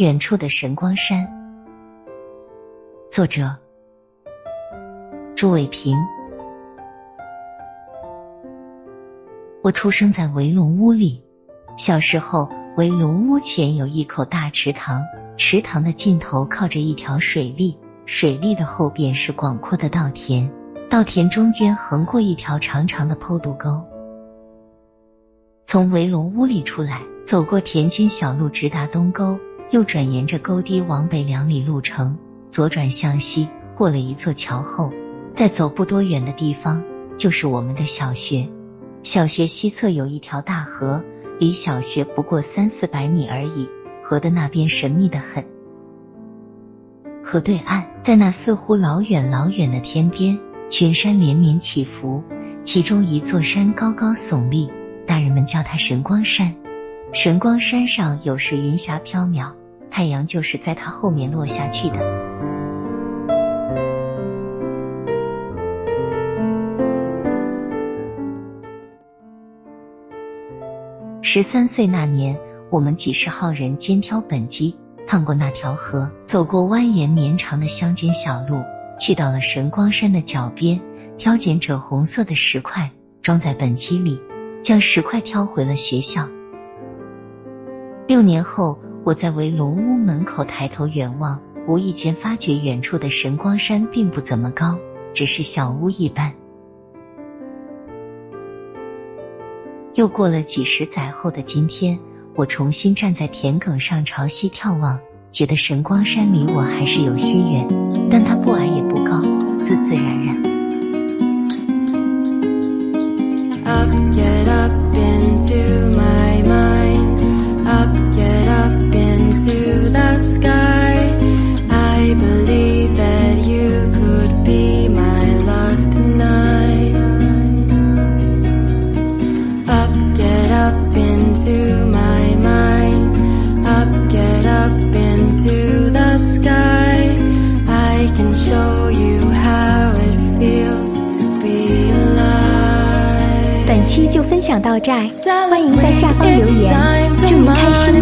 远处的神光山，作者朱伟平。我出生在围龙屋里，小时候围龙屋前有一口大池塘，池塘的尽头靠着一条水砾，水砾的后边是广阔的稻田，稻田中间横过一条长长的坡渡沟。从围龙屋里出来，走过田间小路，直达东沟。右转，沿着沟堤往北两里路程，左转向西，过了一座桥后，再走不多远的地方就是我们的小学。小学西侧有一条大河，离小学不过三四百米而已。河的那边神秘的很，河对岸，在那似乎老远老远的天边，群山连绵起伏，其中一座山高高耸立，大人们叫它神光山。神光山上有时云霞飘渺。太阳就是在它后面落下去的。十三岁那年，我们几十号人肩挑本机，趟过那条河，走过蜿蜒绵长的乡间小路，去到了神光山的脚边，挑拣着红色的石块，装在本机里，将石块挑回了学校。六年后。我在围龙屋门口抬头远望，无意间发觉远处的神光山并不怎么高，只是小屋一般。又过了几十载后的今天，我重新站在田埂上朝西眺望，觉得神光山离我还是有些远，但它不矮也不高，自自然然。分享到这儿，欢迎在下方留言，祝你开心。